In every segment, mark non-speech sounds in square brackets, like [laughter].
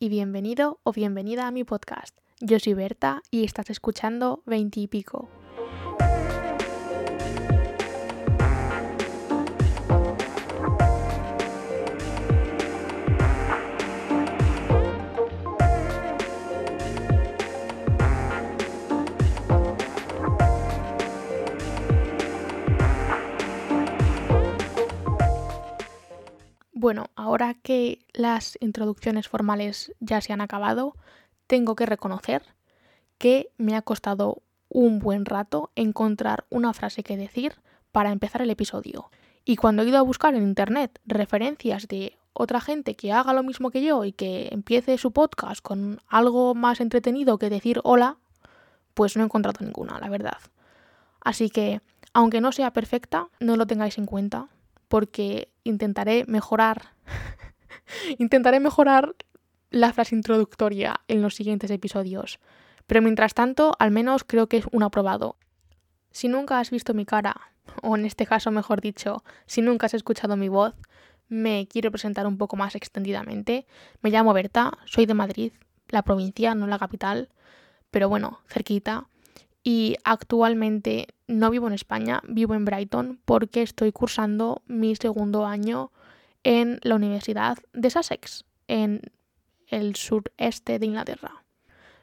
Y bienvenido o bienvenida a mi podcast. Yo soy Berta y estás escuchando 20 y pico. Bueno, ahora que las introducciones formales ya se han acabado, tengo que reconocer que me ha costado un buen rato encontrar una frase que decir para empezar el episodio. Y cuando he ido a buscar en internet referencias de otra gente que haga lo mismo que yo y que empiece su podcast con algo más entretenido que decir hola, pues no he encontrado ninguna, la verdad. Así que, aunque no sea perfecta, no lo tengáis en cuenta, porque intentaré mejorar. [laughs] intentaré mejorar la frase introductoria en los siguientes episodios. Pero mientras tanto, al menos creo que es un aprobado. Si nunca has visto mi cara, o en este caso mejor dicho, si nunca has escuchado mi voz, me quiero presentar un poco más extendidamente. Me llamo Berta, soy de Madrid, la provincia, no la capital, pero bueno, cerquita y actualmente no vivo en España, vivo en Brighton porque estoy cursando mi segundo año en la Universidad de Sussex, en el sureste de Inglaterra.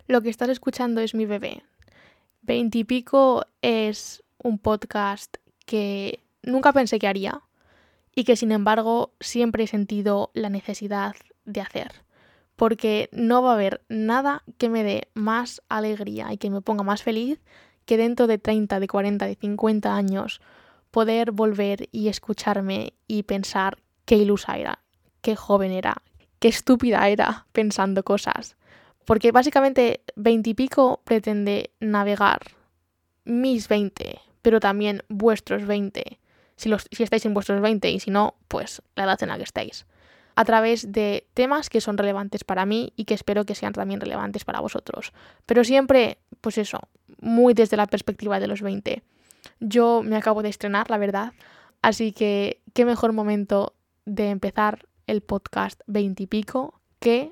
Lo que estás escuchando es mi bebé. Veintipico es un podcast que nunca pensé que haría y que sin embargo siempre he sentido la necesidad de hacer porque no va a haber nada que me dé más alegría y que me ponga más feliz que dentro de 30, de 40, de 50 años poder volver y escucharme y pensar qué ilusa era, qué joven era, qué estúpida era pensando cosas. Porque básicamente 20 y pico pretende navegar mis 20, pero también vuestros 20. Si, si estáis en vuestros 20 y si no, pues la edad en la que estáis a través de temas que son relevantes para mí y que espero que sean también relevantes para vosotros. Pero siempre, pues eso, muy desde la perspectiva de los 20. Yo me acabo de estrenar, la verdad, así que qué mejor momento de empezar el podcast 20 y pico que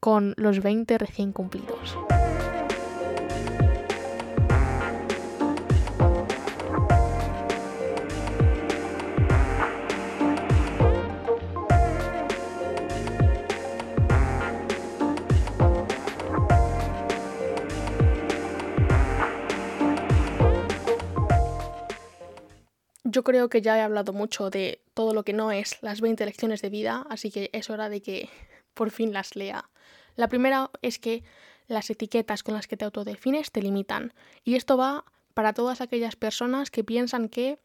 con los 20 recién cumplidos. Yo creo que ya he hablado mucho de todo lo que no es las 20 lecciones de vida, así que es hora de que por fin las lea. La primera es que las etiquetas con las que te autodefines te limitan. Y esto va para todas aquellas personas que piensan que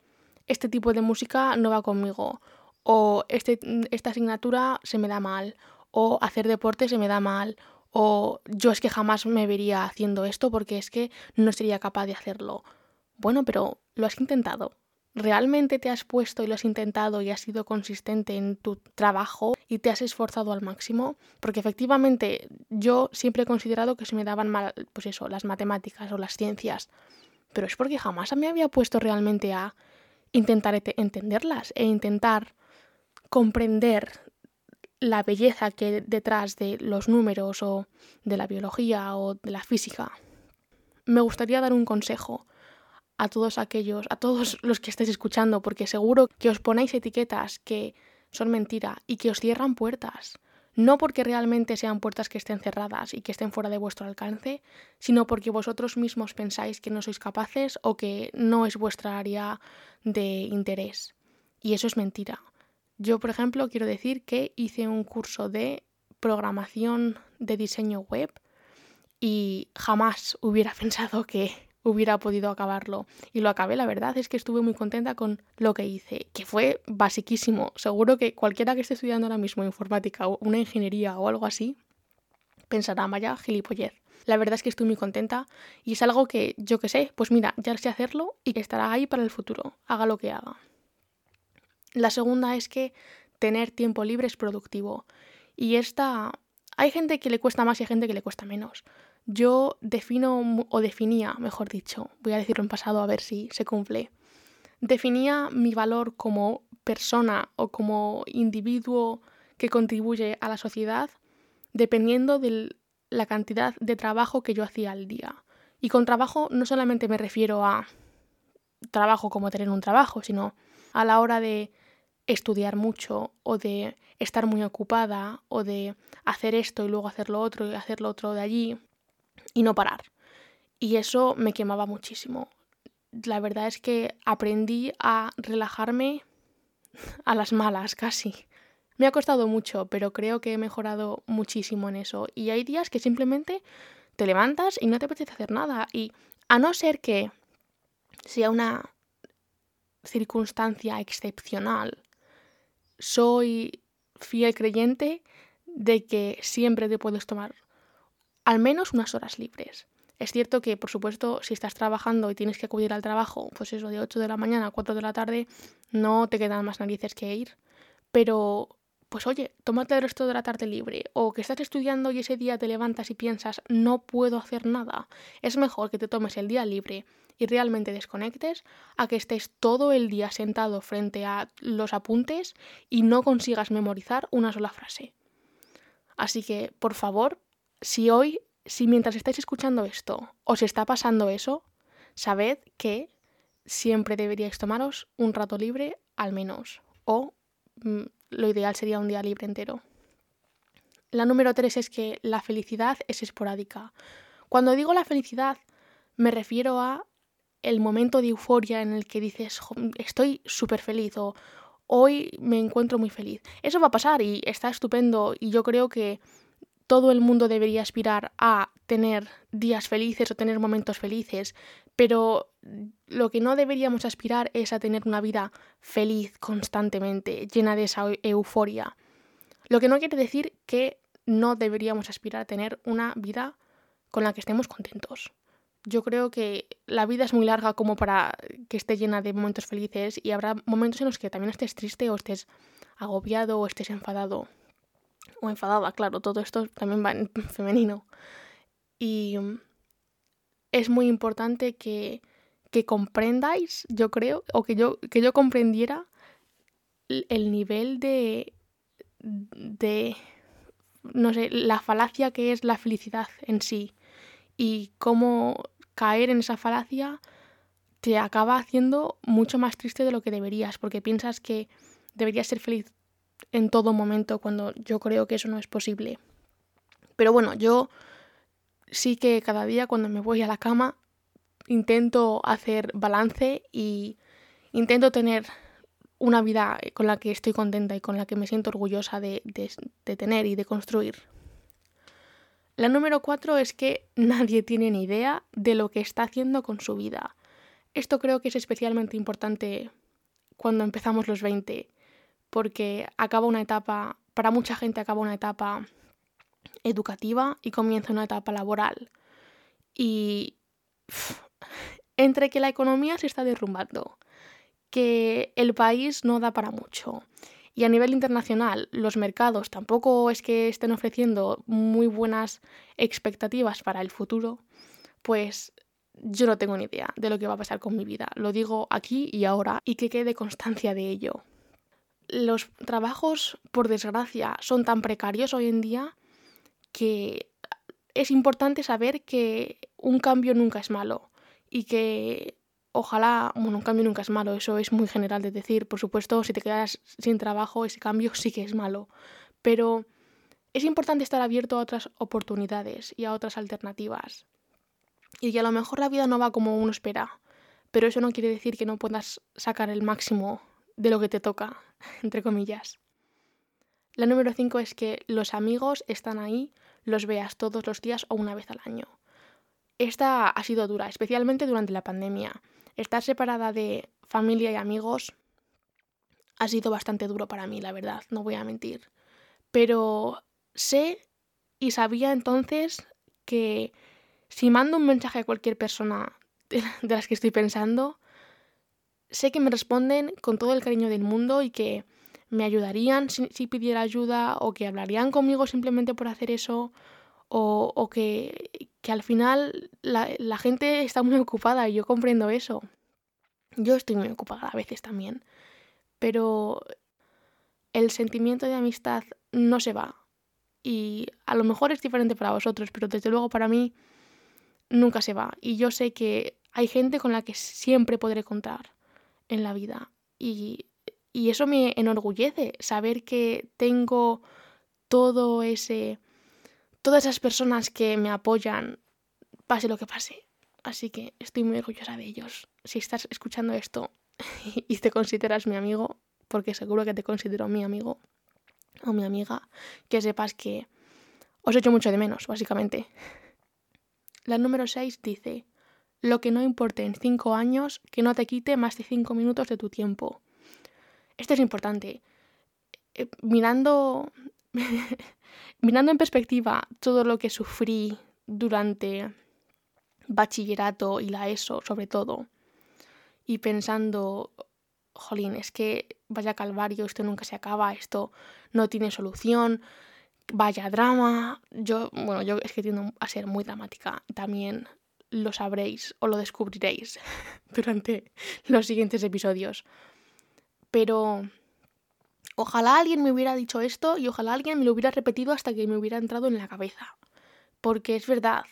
este tipo de música no va conmigo, o este, esta asignatura se me da mal, o hacer deporte se me da mal, o yo es que jamás me vería haciendo esto porque es que no sería capaz de hacerlo. Bueno, pero lo has intentado, ¿Realmente te has puesto y lo has intentado y has sido consistente en tu trabajo y te has esforzado al máximo? Porque efectivamente yo siempre he considerado que se me daban mal, pues eso, las matemáticas o las ciencias. Pero es porque jamás me había puesto realmente a intentar entenderlas e intentar comprender la belleza que hay detrás de los números o de la biología o de la física. Me gustaría dar un consejo a todos aquellos, a todos [laughs] los que estéis escuchando, porque seguro que os ponéis etiquetas que son mentira y que os cierran puertas. No porque realmente sean puertas que estén cerradas y que estén fuera de vuestro alcance, sino porque vosotros mismos pensáis que no sois capaces o que no es vuestra área de interés. Y eso es mentira. Yo, por ejemplo, quiero decir que hice un curso de programación de diseño web y jamás hubiera [laughs] pensado que hubiera podido acabarlo. Y lo acabé, la verdad es que estuve muy contenta con lo que hice, que fue basiquísimo. Seguro que cualquiera que esté estudiando ahora mismo informática o una ingeniería o algo así, pensará, vaya gilipollez. La verdad es que estoy muy contenta y es algo que yo que sé, pues mira, ya sé hacerlo y que estará ahí para el futuro, haga lo que haga. La segunda es que tener tiempo libre es productivo. Y esta... Hay gente que le cuesta más y hay gente que le cuesta menos yo defino, o definía, mejor dicho, voy a decirlo en pasado a ver si se cumple, definía mi valor como persona o como individuo que contribuye a la sociedad dependiendo de la cantidad de trabajo que yo hacía al día. Y con trabajo no solamente me refiero a trabajo como tener un trabajo, sino a la hora de estudiar mucho o de estar muy ocupada o de hacer esto y luego hacer lo otro y hacer lo otro de allí y no parar. Y eso me quemaba muchísimo. La verdad es que aprendí a relajarme a las malas casi. Me ha costado mucho, pero creo que he mejorado muchísimo en eso. Y hay días que simplemente te levantas y no te apetece hacer nada. Y a no ser que sea una circunstancia excepcional, soy fiel creyente de que siempre te puedes tomar al menos unas horas libres. Es cierto que, por supuesto, si estás trabajando y tienes que acudir al trabajo, pues eso, de 8 de la mañana a 4 de la tarde, no te quedan más narices que ir. Pero, pues oye, tómate el resto de la tarde libre. O que estás estudiando y ese día te levantas y piensas, no puedo hacer nada. Es mejor que te tomes el día libre y realmente desconectes a que estés todo el día sentado frente a los apuntes y no consigas memorizar una sola frase. Así que, por favor, si hoy si mientras estáis escuchando esto os está pasando eso, sabed que siempre deberíais tomaros un rato libre al menos, o mm, lo ideal sería un día libre entero. La número tres es que la felicidad es esporádica. Cuando digo la felicidad, me refiero a el momento de euforia en el que dices estoy súper feliz o hoy me encuentro muy feliz. Eso va a pasar y está estupendo y yo creo que todo el mundo debería aspirar a tener días felices o tener momentos felices, pero lo que no deberíamos aspirar es a tener una vida feliz constantemente, llena de esa euforia. Lo que no quiere decir que no deberíamos aspirar a tener una vida con la que estemos contentos. Yo creo que la vida es muy larga como para que esté llena de momentos felices y habrá momentos en los que también estés triste o estés agobiado o estés enfadado o enfadada, claro, todo esto también va en [laughs] femenino. Y es muy importante que, que comprendáis, yo creo, o que yo, que yo comprendiera el nivel de, de, no sé, la falacia que es la felicidad en sí y cómo caer en esa falacia te acaba haciendo mucho más triste de lo que deberías, porque piensas que deberías ser feliz en todo momento cuando yo creo que eso no es posible. Pero bueno, yo sí que cada día cuando me voy a la cama intento hacer balance y intento tener una vida con la que estoy contenta y con la que me siento orgullosa de, de, tener y de construir. La número cuatro es que nadie tiene ni idea de lo que está haciendo con su vida. Esto creo que es especialmente importante cuando empezamos los 20 porque acaba una etapa, para mucha gente acaba una etapa educativa y comienza una etapa laboral. Y [laughs] entre que la economía se está derrumbando, que el país no da para mucho y a nivel internacional los mercados tampoco es que estén ofreciendo muy buenas expectativas para el futuro, pues yo no tengo ni idea de lo que va a pasar con mi vida. Lo digo aquí y ahora y que quede constancia de ello los trabajos, por desgracia, son tan precarios hoy en día que es importante saber que un cambio nunca es malo y que ojalá, bueno, un cambio nunca es malo, eso es muy general de decir, por supuesto, si te quedas sin trabajo, ese cambio sí que es malo, pero es importante estar abierto a otras oportunidades y a otras alternativas. Y que a lo mejor la vida no va como uno espera, pero eso no quiere decir que no puedas sacar el máximo de lo que te toca, [laughs] entre comillas. La número 5 es que los amigos están ahí, los veas todos los días o una vez al año. Esta ha sido dura, especialmente durante la pandemia. Estar separada de familia y amigos ha sido bastante duro para mí, la verdad, no voy a mentir. Pero sé y sabía entonces que si mando un mensaje a cualquier persona de [laughs] las que estoy pensando, sé que me responden con todo el cariño del mundo y que me ayudarían si, pidiera ayuda o que hablarían conmigo simplemente por hacer eso o, que, al final la, la, gente está muy ocupada y yo comprendo eso. Yo estoy muy ocupada a veces también, pero el sentimiento de amistad no se va y a lo mejor es diferente para vosotros, pero desde luego para mí nunca se va. Y yo sé que hay gente con la que siempre podré contar en la vida. Y, y eso me enorgullece, saber que tengo todo ese. todas esas personas que me apoyan, pase lo que pase. Así que estoy muy orgullosa de ellos. Si estás escuchando esto [laughs] y te consideras mi amigo, porque seguro que te considero mi amigo o mi amiga, que sepas que os echo mucho de menos, básicamente. La número 6 dice, lo que no importe en 5 años, que no te quite más de 5 minutos de tu tiempo. Esto es importante. Eh, mirando, [laughs] mirando en perspectiva todo lo que sufrí durante bachillerato y la ESO sobre todo, y pensando, jolín, es que vaya calvario, esto nunca se acaba, esto no tiene solución, vaya drama. Yo, bueno, yo es que tiendo a ser muy dramática. También lo sabréis o lo descubriréis [laughs] durante los siguientes episodios. Pero ojalá alguien me hubiera dicho esto y ojalá alguien me lo hubiera repetido hasta que me hubiera entrado en la cabeza. Porque es verdad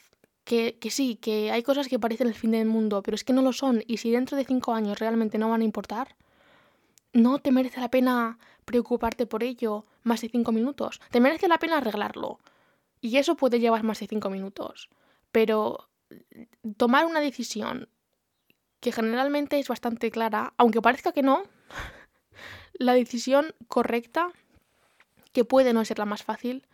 que, que sí, que hay cosas que parecen el fin del mundo, pero es que no lo son. Y si dentro de cinco años realmente no van a importar, no te merece la pena preocuparte por ello más de cinco minutos. Te merece la pena arreglarlo. Y eso puede llevar más de cinco minutos. Pero tomar una decisión que generalmente es bastante clara, aunque parezca que no, [laughs] la decisión correcta, que puede no ser la más fácil,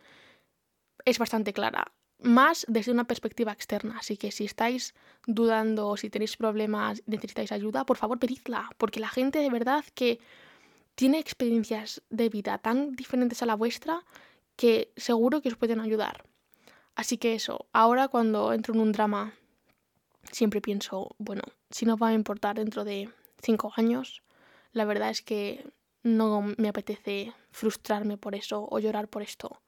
es bastante clara. Más desde una perspectiva externa. Así que si estáis dudando si tenéis problemas, necesitáis ayuda, por favor pedidla. Porque la gente de verdad que tiene experiencias de vida tan diferentes a la vuestra que seguro que os pueden ayudar. Así que eso, ahora cuando entro en un drama, siempre pienso, bueno, si no va a importar dentro de cinco años, la verdad es que no me apetece frustrarme por eso o llorar por esto.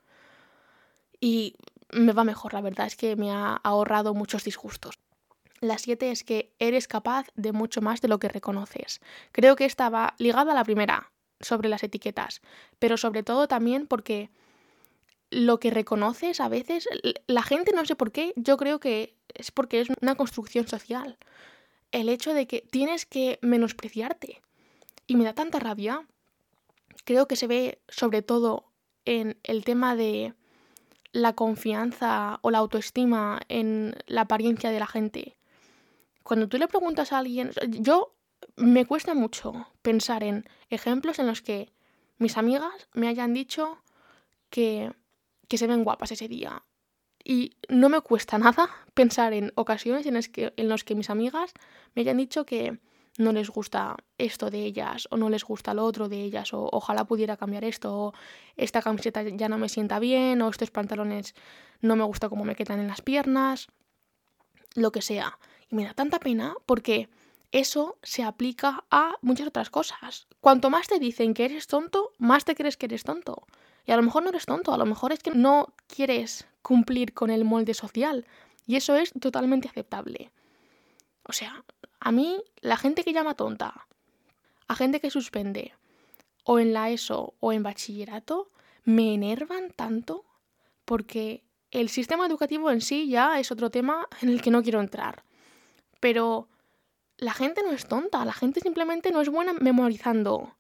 Y me va mejor, la verdad es que me ha ahorrado muchos disgustos. La siete es que eres capaz de mucho más de lo que reconoces. Creo que estaba ligada a la primera, sobre las etiquetas, pero sobre todo también porque lo que reconoces a veces, la gente no sé por qué, yo creo que es porque es una construcción social. El hecho de que tienes que menospreciarte. Y me da tanta rabia. Creo que se ve sobre todo en el tema de la confianza o la autoestima en la apariencia de la gente. Cuando tú le preguntas a alguien, yo me cuesta mucho pensar en ejemplos en los que mis amigas me hayan dicho que, que se ven guapas ese día. Y no me cuesta nada [laughs] pensar en ocasiones en las que, en los que mis amigas me hayan dicho que no les gusta esto de ellas o no les gusta lo otro de ellas o ojalá pudiera cambiar esto o esta camiseta ya no me sienta bien o estos pantalones no me gusta cómo me quedan en las piernas, lo que sea. Y me da tanta pena porque eso se aplica a muchas otras cosas. Cuanto más te dicen que eres tonto, más te crees que eres tonto. Y a lo mejor no eres tonto, a lo mejor es que no quieres cumplir con el molde social. Y eso es totalmente aceptable. O sea, a mí la gente que llama tonta, a gente que suspende, o en la ESO o en bachillerato, me enervan tanto porque el sistema educativo en sí ya es otro tema en el que no quiero entrar. Pero la gente no es tonta, la gente simplemente no es buena memorizando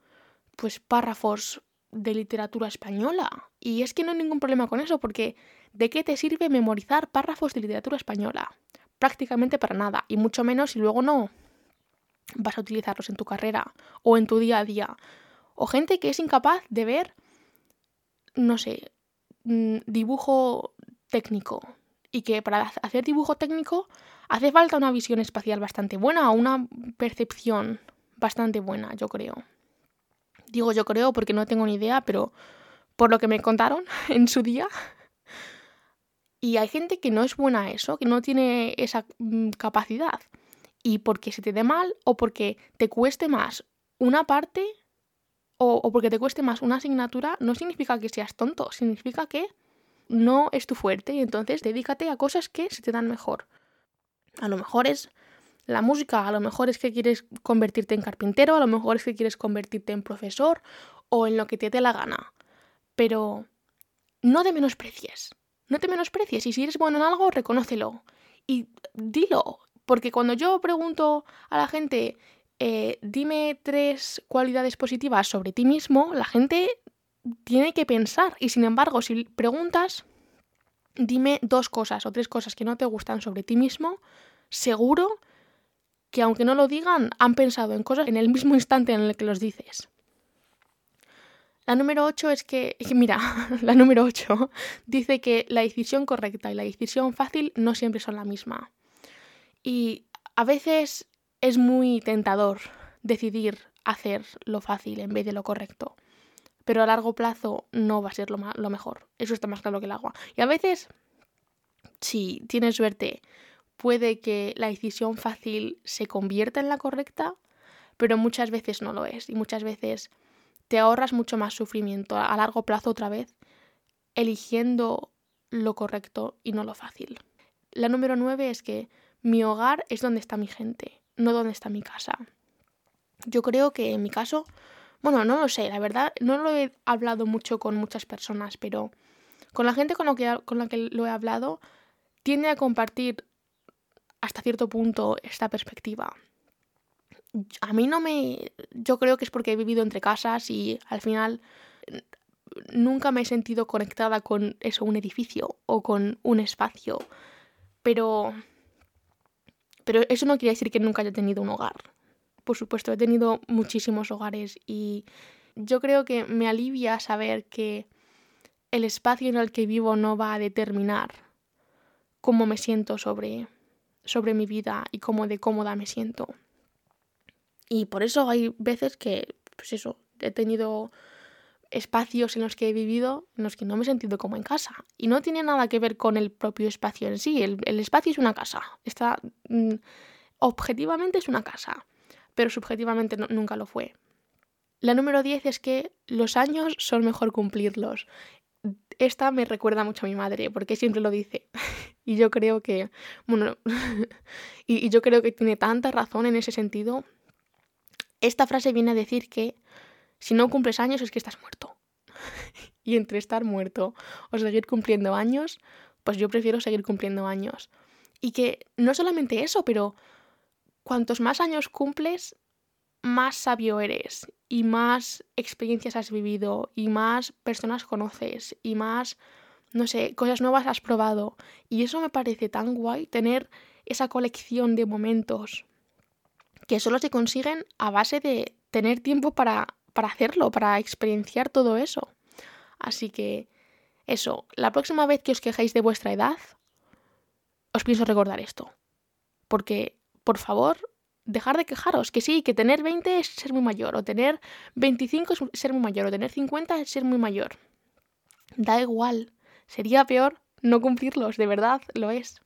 pues párrafos de literatura española. Y es que no hay ningún problema con eso, porque ¿de qué te sirve memorizar párrafos de literatura española? Prácticamente para nada, y mucho menos si luego no vas a utilizarlos en tu carrera o en tu día a día. O gente que es incapaz de ver, no sé, mm, dibujo técnico. Y que para hacer dibujo técnico Hace falta una visión espacial bastante buena o una percepción bastante buena, yo creo. Digo yo creo porque no tengo ni idea, pero por lo que me contaron [laughs] en su día. Y hay gente que no es buena a eso, que no tiene esa mm, capacidad. Y porque se te dé mal o porque te cueste más una parte o, o, porque te cueste más una asignatura, no significa que seas tonto, significa que no es tu fuerte y entonces dedícate a cosas que se te dan mejor. A lo mejor es la música, a lo mejor es que quieres convertirte en carpintero, a lo mejor es que quieres convertirte en profesor o en lo que te dé la gana. Pero no te menosprecies. No te menosprecies. Y si eres bueno en algo, reconócelo. Y dilo. Porque cuando yo pregunto a la gente, eh, dime tres cualidades positivas sobre ti mismo, la gente tiene que pensar. Y sin embargo, si preguntas, dime dos cosas o tres cosas que no te gustan sobre ti mismo, seguro que aunque no lo digan, han pensado en cosas en el mismo instante en el que los dices. La número 8 es que, mira, [laughs] la número 8 dice que la decisión correcta y la decisión fácil no siempre son la misma. Y a veces es muy tentador decidir hacer lo fácil en vez de lo correcto. Pero a largo plazo no va a ser lo, lo mejor. Eso está más claro que el agua. Y a veces, si tienes suerte, puede que la decisión fácil se convierta en la correcta, pero muchas veces no lo es. Y muchas veces te ahorras mucho más sufrimiento a largo plazo otra vez, eligiendo lo correcto y no lo fácil. La número nueve es que mi hogar es donde está mi gente, no donde está mi casa. Yo creo que en mi caso, bueno, no lo sé, la verdad, no lo he hablado mucho con muchas personas, pero con la gente con, que, con la que lo he hablado, tiende a compartir hasta cierto punto esta perspectiva a mí no me... Yo creo que es porque he vivido entre casas y al final nunca me he sentido conectada con eso, un edificio o con un espacio. Pero... Pero eso no quiere decir que nunca haya tenido un hogar. Por supuesto, he tenido muchísimos hogares y yo creo que me alivia saber que el espacio en el que vivo no va a determinar cómo me siento sobre, sobre mi vida y cómo de cómoda me siento. Y por eso hay veces que, pues eso, he tenido espacios en los que he vivido en los que no me he sentido como en casa. Y no tiene nada que ver con el propio espacio en sí. El, espacio es una casa. Está, mm, objetivamente es una casa, pero subjetivamente nunca lo fue. La número 10 es que los años son mejor cumplirlos. Esta me recuerda mucho a mi madre, porque siempre lo dice. [laughs] y yo creo que, bueno, [laughs] y yo creo que tiene tanta razón en ese sentido esta frase viene a decir que si no cumples años es que estás muerto. [laughs] y entre estar muerto o seguir cumpliendo años, pues yo prefiero seguir cumpliendo años. Y que no solamente eso, pero cuantos más años cumples, más sabio eres y más experiencias has vivido y más personas conoces y más, no sé, cosas nuevas has probado. Y eso me parece tan guay, tener esa colección de momentos que solo se consiguen a base de tener tiempo para, para hacerlo, para experienciar todo eso. Así que eso, la próxima vez que os quejéis de vuestra edad, os pienso recordar esto. Porque, por favor, dejar de quejaros, que sí, que tener 20 es ser muy mayor, o tener 25 es ser muy mayor, o tener 50 es ser muy mayor. Da igual, sería peor no cumplirlos, de verdad lo es.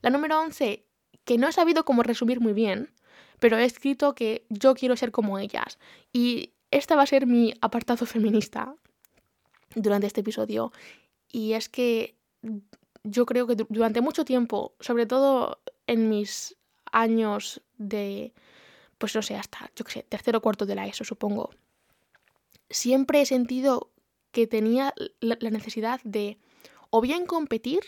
La número 11, que no he sabido cómo resumir muy bien, pero he escrito que yo quiero ser como ellas. Y este va a ser mi apartado feminista durante este episodio. Y es que yo creo que durante mucho tiempo, sobre todo en mis años de, pues no sé, hasta, yo qué sé, tercero o cuarto de la ESO, supongo, siempre he sentido que tenía la necesidad de o bien competir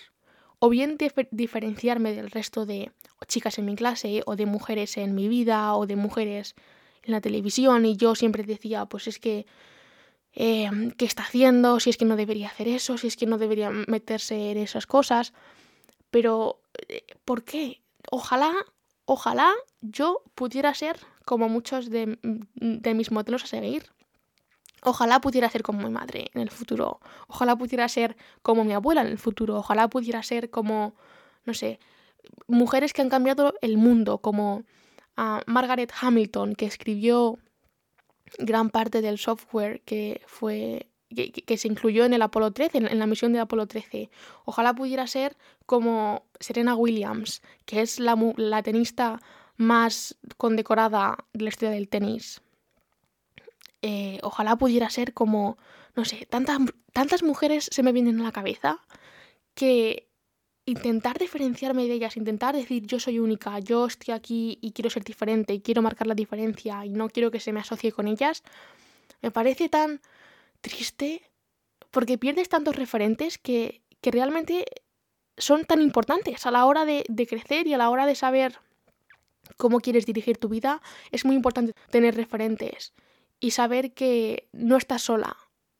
o bien diferenciarme del resto de chicas en mi clase o de mujeres en mi vida o de mujeres en la televisión y yo siempre decía, pues es que, eh, ¿qué está haciendo? Si es que no debería hacer eso, si es que no debería meterse en esas cosas. Pero, eh, ¿por qué? Ojalá, ojalá yo pudiera ser como muchos de, de mis modelos a seguir. Ojalá pudiera ser como mi madre en el futuro. Ojalá pudiera ser como mi abuela en el futuro. Ojalá pudiera ser como, no sé, mujeres que han cambiado el mundo, como a Margaret Hamilton, que escribió gran parte del software que fue que, se incluyó en el Apolo 13, en, la misión de Apolo 13. Ojalá pudiera ser como Serena Williams, que es la, tenista más condecorada de la historia del tenis. Eh, ojalá pudiera ser como, no sé, tantas, tantas mujeres se me vienen a la cabeza que intentar diferenciarme de ellas, intentar decir yo soy única, yo estoy aquí y quiero ser diferente y quiero marcar la diferencia y no quiero que se me asocie con ellas, me parece tan triste porque pierdes tantos referentes que, que realmente son tan importantes a la hora de, de crecer y a la hora de saber cómo quieres dirigir tu vida. Es muy importante tener referentes y saber que no estás sola.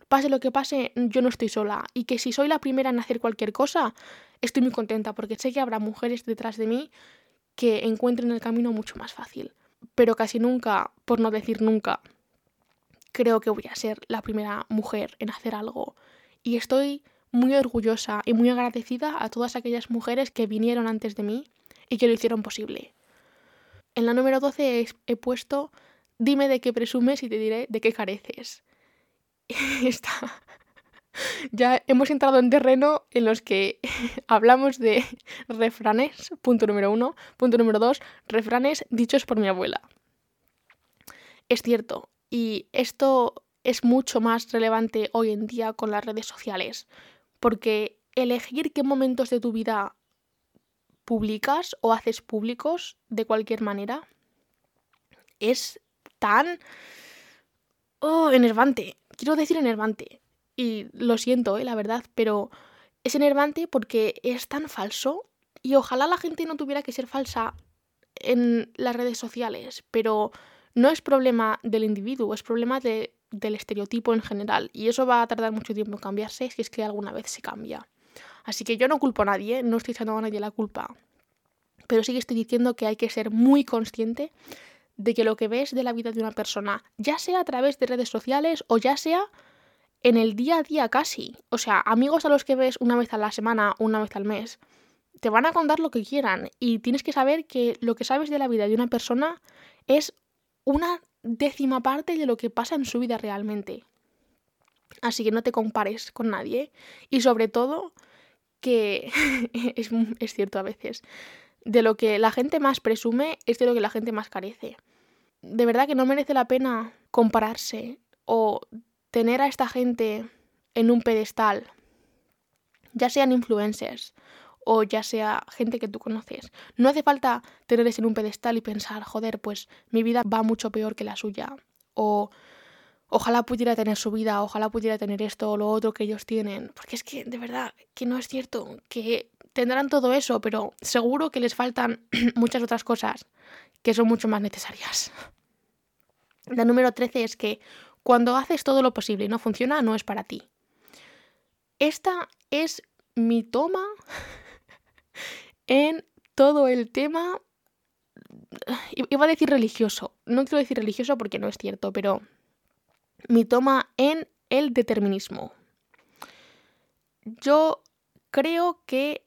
Pase lo que pase, yo no estoy sola. Y que si soy la primera en hacer cualquier cosa, estoy muy contenta porque sé que habrá mujeres detrás de mí que encuentren el camino mucho más fácil. Pero casi nunca, por no decir nunca, creo que voy a ser la primera mujer en hacer algo. Y estoy muy orgullosa y muy agradecida a todas aquellas mujeres que vinieron antes de mí y que lo hicieron posible. En la número 12 he, puesto dime de qué presumes y te diré de qué careces. [laughs] Está. Ya hemos entrado en terreno en los que [laughs] hablamos de refranes, punto número uno. Punto número dos, refranes dichos por mi abuela. Es cierto, y esto es mucho más relevante hoy en día con las redes sociales, porque elegir qué momentos de tu vida publicas o haces públicos de cualquier manera es tan oh, enervante. Quiero decir enervante. Y lo siento, eh, la verdad, pero es enervante porque es tan falso y ojalá la gente no tuviera que ser falsa en las redes sociales, pero no es problema del individuo, es problema de, del estereotipo en general y eso va a tardar mucho tiempo en cambiarse si es que alguna vez se cambia. Así que yo no culpo a nadie, no estoy echando a nadie la culpa, pero sí que estoy diciendo que hay que ser muy consciente de que lo que ves de la vida de una persona, ya sea a través de redes sociales o ya sea en el día a día casi, o sea, amigos a los que ves una vez a la semana una vez al mes, te van a contar lo que quieran y tienes que saber que lo que sabes de la vida de una persona es una décima parte de lo que pasa en su vida realmente. Así que no te compares con nadie y sobre todo que [laughs] es, cierto a veces, de lo que la gente más presume es de lo que la gente más carece. De verdad que no merece la pena compararse o tener a esta gente en un pedestal, ya sean influencers o ya sea gente que tú conoces. No hace falta tenerles en un pedestal y pensar, joder, pues mi vida va mucho peor que la suya. O ojalá pudiera tener su vida, ojalá pudiera tener esto o lo otro que ellos tienen. Porque es que, de verdad, que no es cierto, que tendrán todo eso, pero seguro que les faltan [clears throat] muchas otras cosas que son mucho más necesarias. La número 13 es que cuando haces todo lo posible y no funciona, no es para ti. Esta es mi toma en todo el tema. Iba a decir religioso. No quiero decir religioso porque no es cierto, pero mi toma en el determinismo. Yo creo que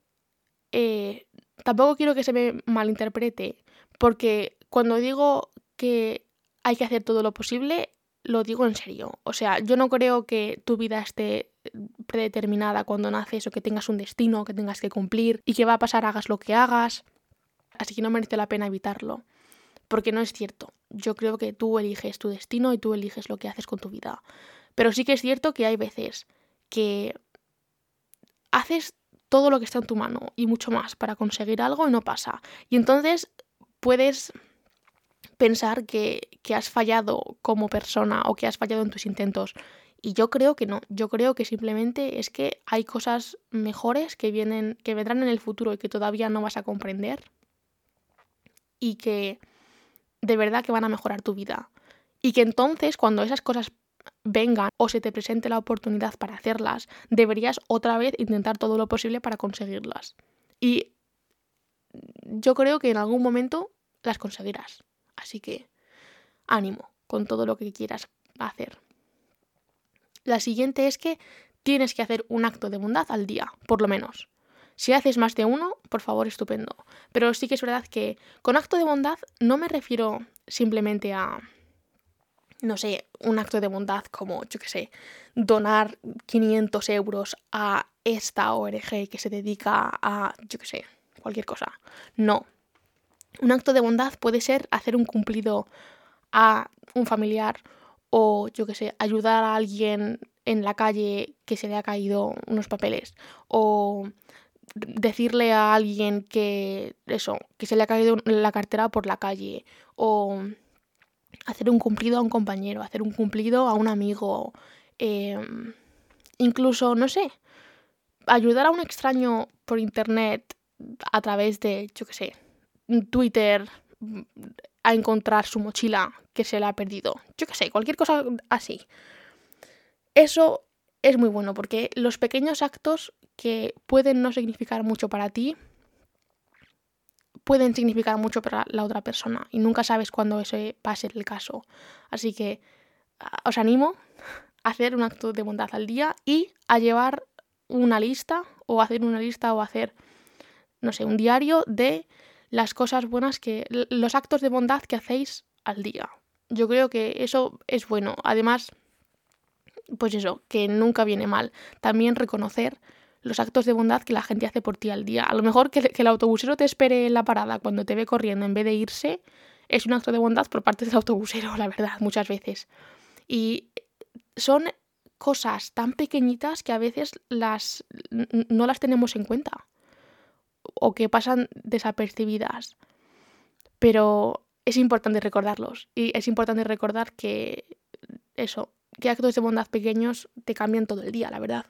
eh, tampoco quiero que se me malinterprete, porque cuando digo que hay que hacer todo lo posible, lo digo en serio. O sea, yo no creo que tu vida esté predeterminada cuando naces o que tengas un destino que tengas que cumplir y que va a pasar hagas lo que hagas. Así que no merece la pena evitarlo. Porque no es cierto. Yo creo que tú eliges tu destino y tú eliges lo que haces con tu vida. Pero sí que es cierto que hay veces que haces todo lo que está en tu mano y mucho más para conseguir algo y no pasa. Y entonces puedes pensar que, has fallado como persona o que has fallado en tus intentos. Y yo creo que no, yo creo que simplemente es que hay cosas mejores que vienen, que vendrán en el futuro y que todavía no vas a comprender. Y que de verdad que van a mejorar tu vida. Y que entonces cuando esas cosas vengan o se te presente la oportunidad para hacerlas, deberías otra vez intentar todo lo posible para conseguirlas. Y yo creo que en algún momento las conseguirás. Así que ánimo con todo lo que quieras hacer. La siguiente es que tienes que hacer un acto de bondad al día, por lo menos. Si haces más de uno, por favor, estupendo. Pero sí que es verdad que con acto de bondad no me refiero simplemente a no sé, un acto de bondad como, yo qué sé, donar 500 euros a esta ORG que se dedica a, yo qué sé, cualquier cosa. No. Un acto de bondad puede ser hacer un cumplido a un familiar o, yo qué sé, ayudar a alguien en la calle que se le ha caído unos papeles o decirle a alguien que eso, que se le ha caído la cartera por la calle o hacer un cumplido a un compañero, hacer un cumplido a un amigo, em, incluso, no sé, ayudar a un extraño por internet a través de, yo qué sé, Twitter a encontrar su mochila que se le ha perdido. Yo qué sé, cualquier cosa así. Eso es muy bueno porque los pequeños actos que pueden no significar mucho para ti pueden significar mucho para la otra persona y nunca sabes cuándo ese va a ser el caso. Así que os animo a hacer un acto de bondad al día y a llevar una lista o hacer una lista o hacer, no sé, un diario de las cosas buenas que, los actos de bondad que hacéis al día. Yo creo que eso es bueno. Además, pues eso, que nunca viene mal. También reconocer los actos de bondad que la gente hace por ti al día. A lo mejor que, el autobusero te espere en la parada cuando te ve corriendo en vez de irse, es un acto de bondad por parte del autobusero, la verdad, muchas veces. Y son cosas tan pequeñitas que a veces las no las tenemos en cuenta o que pasan desapercibidas. Pero es importante recordarlos y es importante recordar que eso, que actos de bondad pequeños te cambian todo el día, la verdad.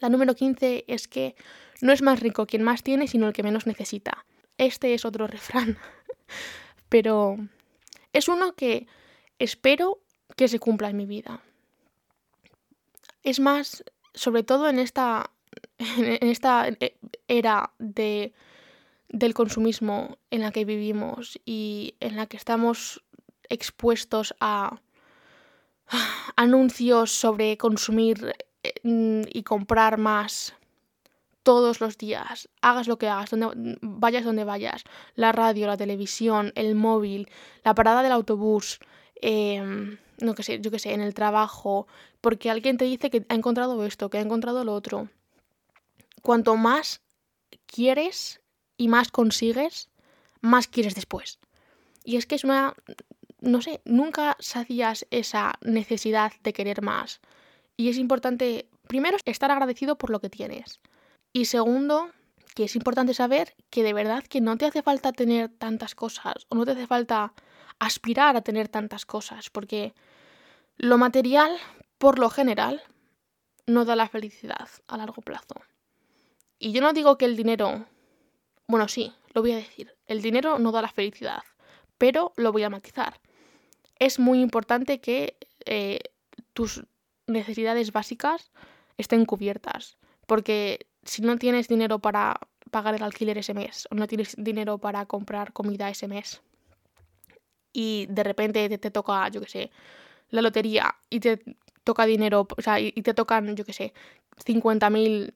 La número 15 es que no es más rico quien más tiene, sino el que menos necesita. Este es otro [laughs] refrán, pero es uno que espero que se cumpla en mi vida. Es más, sobre todo en esta, en esta era de, del consumismo en la que vivimos y en la que estamos expuestos a [sighs] anuncios sobre consumir eh, y comprar más todos los días, hagas lo que hagas, donde, vayas donde vayas, la radio, la televisión, el móvil, la parada del autobús, em, no que sé, yo qué sé, en el trabajo, porque alguien te dice que ha encontrado esto, que ha encontrado lo otro. Cuanto más quieres y más consigues, más quieres después. Y es que es una, no sé, nunca sacias esa necesidad de querer más. Y es importante, primero, estar agradecido por lo que tienes. Y segundo, que es importante saber que de verdad que no te hace falta tener tantas cosas o no te hace falta aspirar a tener tantas cosas, porque lo material, por lo general, no da la felicidad a largo plazo. Y yo no digo que el dinero, bueno, sí, lo voy a decir, el dinero no da la felicidad, pero lo voy a matizar. Es muy importante que eh, tus necesidades básicas estén cubiertas, porque si no tienes dinero para pagar el alquiler ese mes o no tienes dinero para comprar comida ese mes y de repente te, toca, yo qué sé, la lotería y te toca dinero, o sea, y, te tocan, yo qué sé, 50.000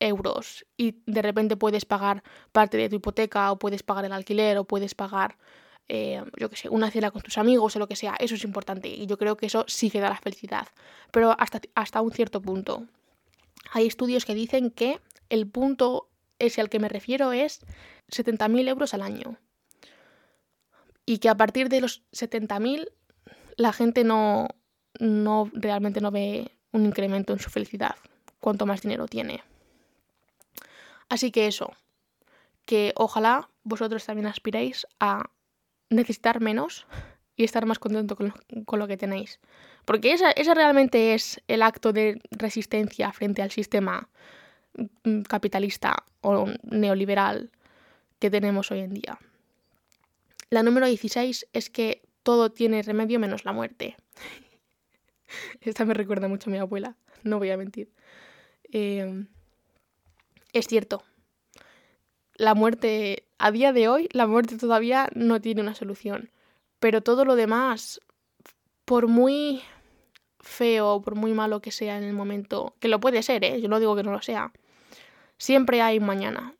euros y de repente puedes pagar parte de tu hipoteca o puedes pagar el alquiler o puedes pagar, eh, yo sé, una cena con tus amigos o lo que sea, eso es importante y yo creo que eso sí que da la felicidad, pero hasta, hasta un cierto punto. Hay estudios que dicen que el punto ese al que me refiero es 70.000 euros al año. Y que a partir de los 70.000 la gente no, no realmente no ve un incremento en su felicidad cuanto más dinero tiene. Así que eso, que ojalá vosotros también aspiréis a necesitar menos y estar más contento con lo, que tenéis. Porque ese esa realmente es el acto de resistencia frente al sistema mm, capitalista o neoliberal que tenemos hoy en día. La número 16 es que todo tiene remedio menos la muerte. [laughs] Esta me recuerda mucho a mi abuela, no voy a mentir. Em, es cierto, la muerte, a día de hoy, la muerte todavía no tiene una solución. Pero todo lo demás, por muy feo o por muy malo que sea en el momento, que lo puede ser, ¿eh? yo no digo que no lo sea, siempre hay mañana.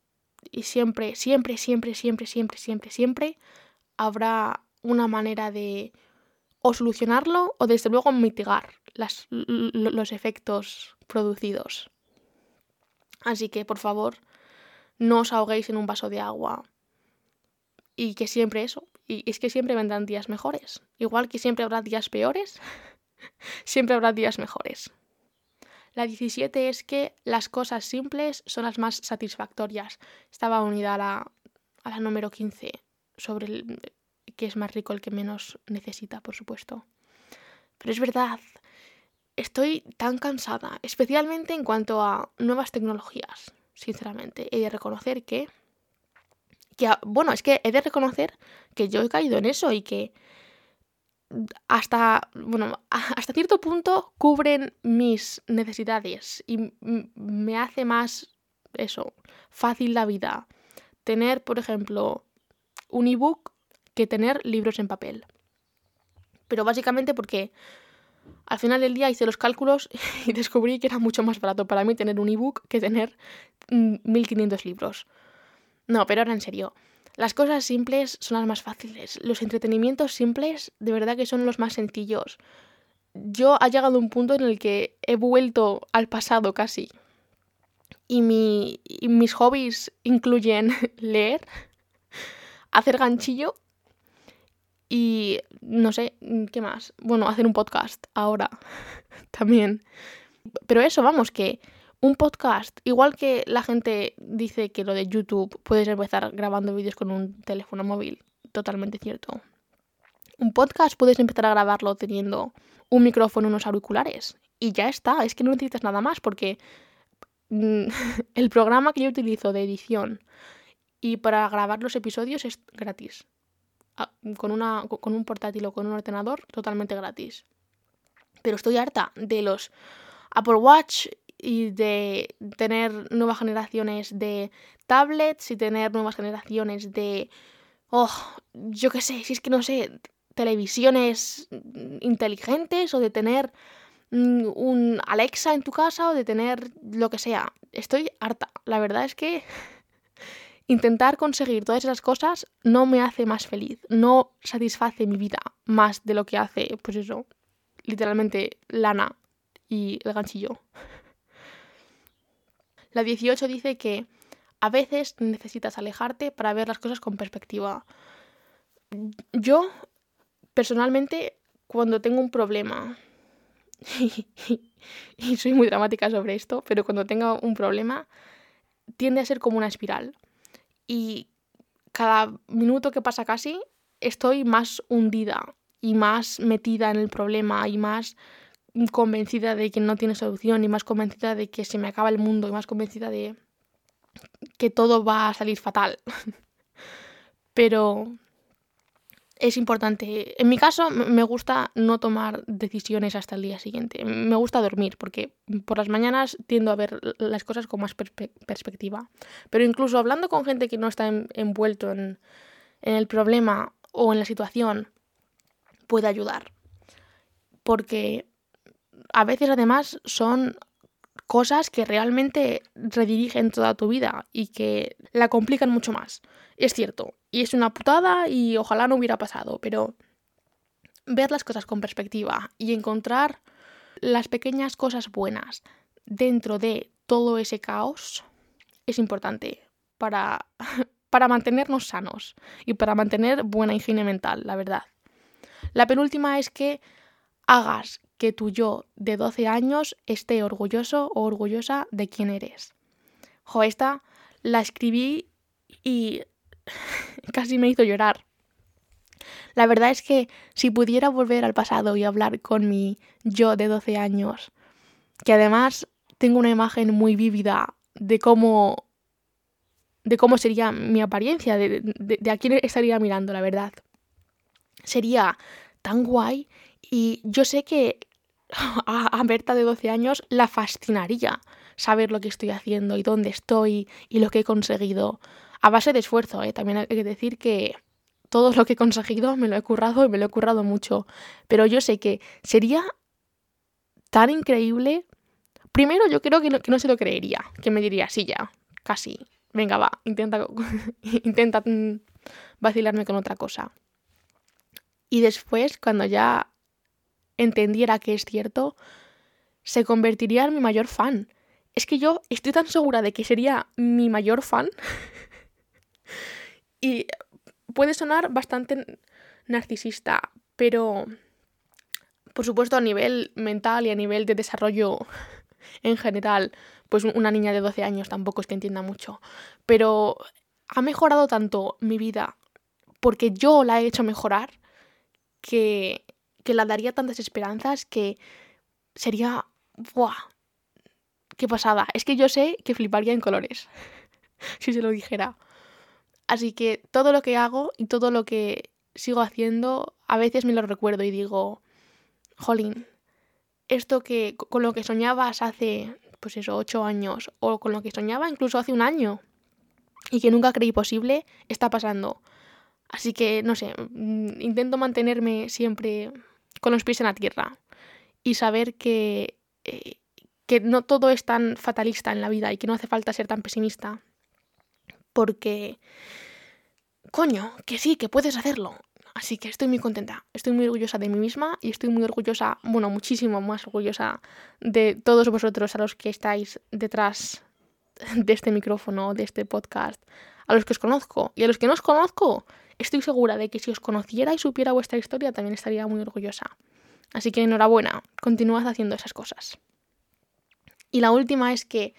Y siempre, siempre, siempre, siempre, siempre, siempre, siempre habrá una manera de o solucionarlo o desde luego mitigar las, los efectos producidos. Así que por favor, no os ahoguéis en un vaso de agua. Y que siempre eso, y es que siempre vendrán días mejores. Igual que siempre habrá días peores, [laughs] siempre habrá días mejores. La 17 es que las cosas simples son las más satisfactorias. Estaba unida a la, a la número 15 sobre el, que es más rico el que menos necesita, por supuesto. Pero es verdad, estoy tan cansada, especialmente en cuanto a nuevas tecnologías, sinceramente. He de reconocer que, que, bueno, es que he de reconocer que yo he caído en eso y que hasta, bueno, [laughs] hasta cierto punto cubren mis necesidades y me hace más eso, fácil la vida. Tener, por ejemplo, un ebook que tener libros en papel. Pero básicamente porque al final del día hice los cálculos [laughs] y descubrí que era mucho más barato para mí tener un ebook que tener 1500 mm, libros. No, pero ahora en serio. Las cosas simples son las más fáciles. Los entretenimientos simples de verdad que son los más sencillos. Yo ha llegado un punto en el que he vuelto al pasado casi. Y, y mis hobbies incluyen [laughs] leer, hacer ganchillo y no sé, ¿qué más? Bueno, hacer un podcast ahora [laughs] también. Pero eso, vamos, que un podcast, igual que la gente dice que lo de YouTube puedes empezar grabando vídeos con un teléfono móvil, totalmente cierto. Un podcast puedes empezar a grabarlo teniendo un micrófono, unos auriculares y ya está, es que no necesitas nada más porque mm, [laughs] el programa que yo utilizo de edición y para grabar los episodios es gratis. Con, una, con un portátil o con un ordenador totalmente gratis. Pero estoy harta de los Apple Watch y de tener nuevas generaciones de tablets y tener nuevas generaciones de, oh, yo qué sé, si es que no sé, televisiones inteligentes o de tener mm, un Alexa en tu casa o de tener lo que sea. Estoy harta. La verdad es que intentar conseguir todas esas cosas no me hace más feliz, no satisface mi vida más de lo que hace, pues eso, literalmente lana y el ganchillo. [laughs] La 18 dice que a veces necesitas alejarte para ver las cosas con perspectiva. Yo, personalmente, cuando tengo un problema, [laughs] y soy muy dramática sobre esto, pero cuando tengo un problema, tiende a ser como una espiral. Y cada minuto que pasa casi, estoy más hundida y más metida en el problema y más convencida de que no tiene solución y más convencida de que se me acaba el mundo y más convencida de que todo va a salir fatal. [laughs] Pero es importante. En mi caso, me gusta no tomar decisiones hasta el día siguiente. Me gusta dormir porque por las mañanas tiendo a ver las cosas con más perspectiva. Pero incluso hablando con gente que no está envuelto en el problema o en la situación, puede ayudar. Porque a veces además son cosas que realmente redirigen toda tu vida y que la complican mucho más. Es cierto, y es una putada y ojalá no hubiera pasado, pero ver las cosas con perspectiva y encontrar las pequeñas cosas buenas dentro de todo ese caos es importante para, [laughs] para mantenernos sanos y para mantener buena higiene mental, la verdad. La penúltima es que hagas que tu yo de 12 años esté orgulloso o orgullosa de quién eres. Jo, esta la escribí y [laughs] casi me hizo llorar. La verdad es que si pudiera volver al pasado y hablar con mi yo de 12 años, que además tengo una imagen muy vívida de cómo de cómo sería mi apariencia, de, de a quién estaría mirando, la verdad. Sería tan guay y yo sé que a, Berta de 12 años la fascinaría saber lo que estoy haciendo y dónde estoy y lo que he conseguido. A base de esfuerzo, ¿eh? también hay que decir que todo lo que he conseguido me lo he currado y me lo he currado mucho. Pero yo sé que sería tan increíble. Primero, yo creo que no, que no se lo creería, que me diría, sí, ya, casi. Venga, va, intenta, [laughs] intenta vacilarme con otra cosa. Y después, cuando ya entendiera que es cierto, se convertiría en mi mayor fan. Es que yo estoy tan segura de que sería mi mayor fan. [laughs] y puede sonar bastante narcisista, pero por supuesto a nivel mental y a nivel de desarrollo [laughs] en general, pues una niña de 12 años tampoco es que entienda mucho, pero ha mejorado tanto mi vida porque yo la he hecho mejorar que que la daría tantas esperanzas que sería... ¡Buah! ¡Qué pasada! Es que yo sé que fliparía en colores, [laughs] si se lo dijera. Así que todo lo que hago y todo lo que sigo haciendo, a veces me lo recuerdo y digo, jolín, esto que con lo que soñabas hace, pues eso, ocho años, o con lo que soñaba incluso hace un año, y que nunca creí posible, está pasando. Así que, no sé, mm, intento mantenerme siempre con los pies en la tierra y saber que, eh, que no todo es tan fatalista en la vida y que no hace falta ser tan pesimista. Porque, coño, que sí, que puedes hacerlo. Así que estoy muy contenta, estoy muy orgullosa de mí misma y estoy muy orgullosa, bueno, muchísimo más orgullosa de todos vosotros a los que estáis detrás de este micrófono, de este podcast, a los que os conozco y a los que no os conozco. Estoy segura de que si os conociera y supiera vuestra historia también estaría muy orgullosa. Así que enhorabuena, continuad haciendo esas cosas. Y la última es que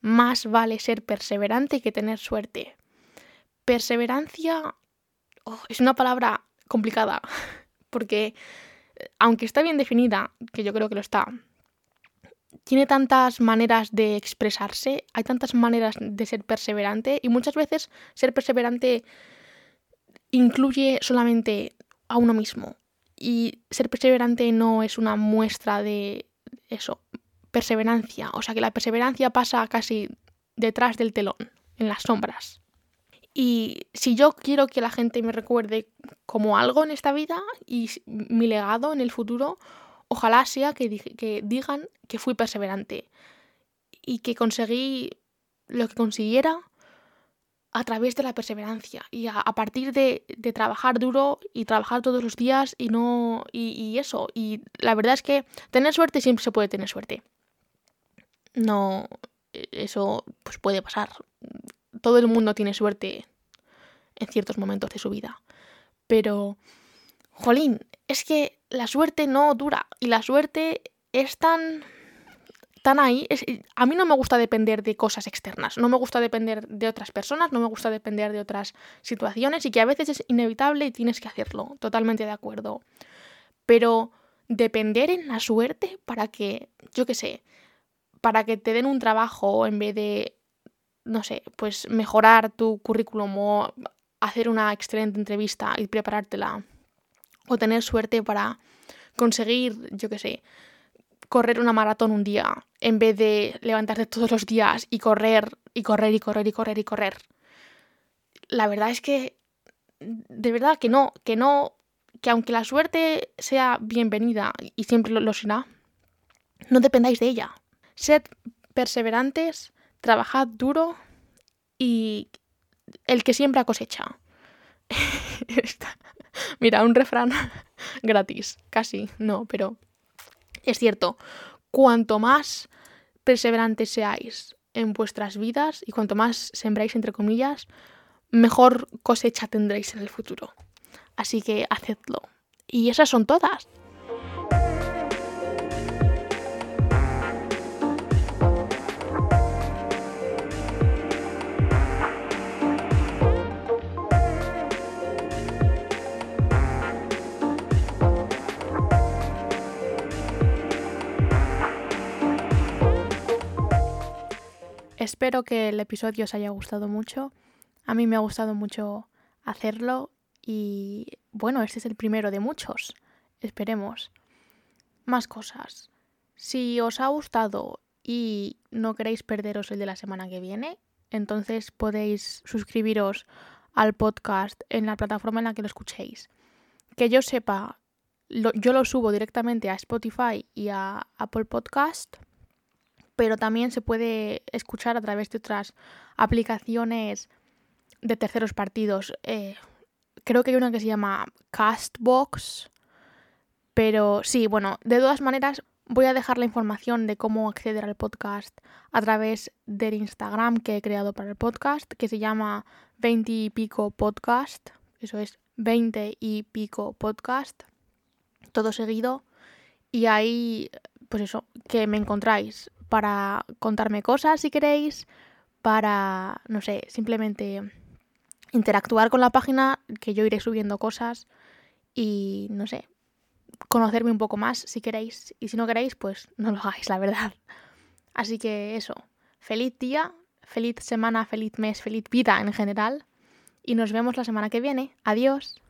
más vale ser perseverante que tener suerte. Perseverancia oh, es una palabra complicada, [laughs] porque aunque está bien definida, que yo creo que lo está, tiene tantas maneras de expresarse, hay tantas maneras de ser perseverante y muchas veces ser perseverante incluye solamente a uno mismo. Y ser perseverante no es una muestra de eso, perseverancia. O sea que la perseverancia pasa casi detrás del telón, en las sombras. Y si yo quiero que la gente me recuerde como algo en esta vida y mi legado en el futuro, ojalá sea que, que digan que fui perseverante y que conseguí lo que consiguiera a través de la perseverancia y a, partir de, trabajar duro y trabajar todos los días y no y, eso. Y la verdad es que tener suerte siempre se puede tener suerte. No eso pues puede pasar. Todo el mundo tiene suerte en ciertos momentos de su vida. Pero jolín es que la suerte no dura y la suerte es tan están ahí. a mí no me gusta depender de cosas externas, no me gusta depender de otras personas, no me gusta depender de otras situaciones y que a veces es inevitable y tienes que hacerlo, totalmente de acuerdo. Pero depender en la suerte para que, yo qué sé, para que te den un trabajo en vez de, no sé, pues mejorar tu currículum o hacer una excelente entrevista y preparártela. O tener suerte para conseguir, yo qué sé, correr una maratón un día en vez de levantarte todos los días y correr y correr y correr y correr y correr. La verdad es que de verdad que no, que no, que aunque la suerte sea bienvenida y siempre lo, será, no dependáis de ella. Sed perseverantes, trabajad duro y el que siembra cosecha. [laughs] Mira, un refrán [laughs] gratis, casi, no, pero es cierto, cuanto más perseverantes seáis en vuestras vidas y cuanto más sembráis, entre comillas, mejor cosecha tendréis en el futuro. Así que hacedlo. Y esas son todas. Espero que el episodio os haya gustado mucho. A mí me ha gustado mucho hacerlo y bueno, este es el primero de muchos. Esperemos. Más cosas. Si os ha gustado y no queréis perderos el de la semana que viene, entonces podéis suscribiros al podcast en la plataforma en la que lo escuchéis. Que yo sepa, yo lo subo directamente a Spotify y a Apple Podcast pero también se puede escuchar a través de otras aplicaciones de terceros partidos. Eh, creo que hay una que se llama Castbox, pero sí, bueno, de todas maneras voy a dejar la información de cómo acceder al podcast a través del Instagram que he creado para el podcast, que se llama 20 y pico podcast, eso es 20 y pico podcast, todo seguido. Y ahí, pues eso, que me encontráis para contarme cosas si queréis, para, no sé, simplemente interactuar con la página, que yo iré subiendo cosas y, no sé, conocerme un poco más si queréis. Y si no queréis, pues no lo [laughs] hagáis, la verdad. Así que eso, feliz día, feliz semana, feliz mes, feliz vida en general. Y nos vemos la semana que viene. Adiós.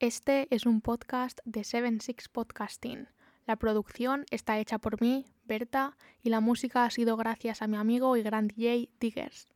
Este es un podcast de Seven Six Podcasting. La producción está hecha por mí, Berta, y la música ha sido gracias a mi amigo y gran DJ Diggers.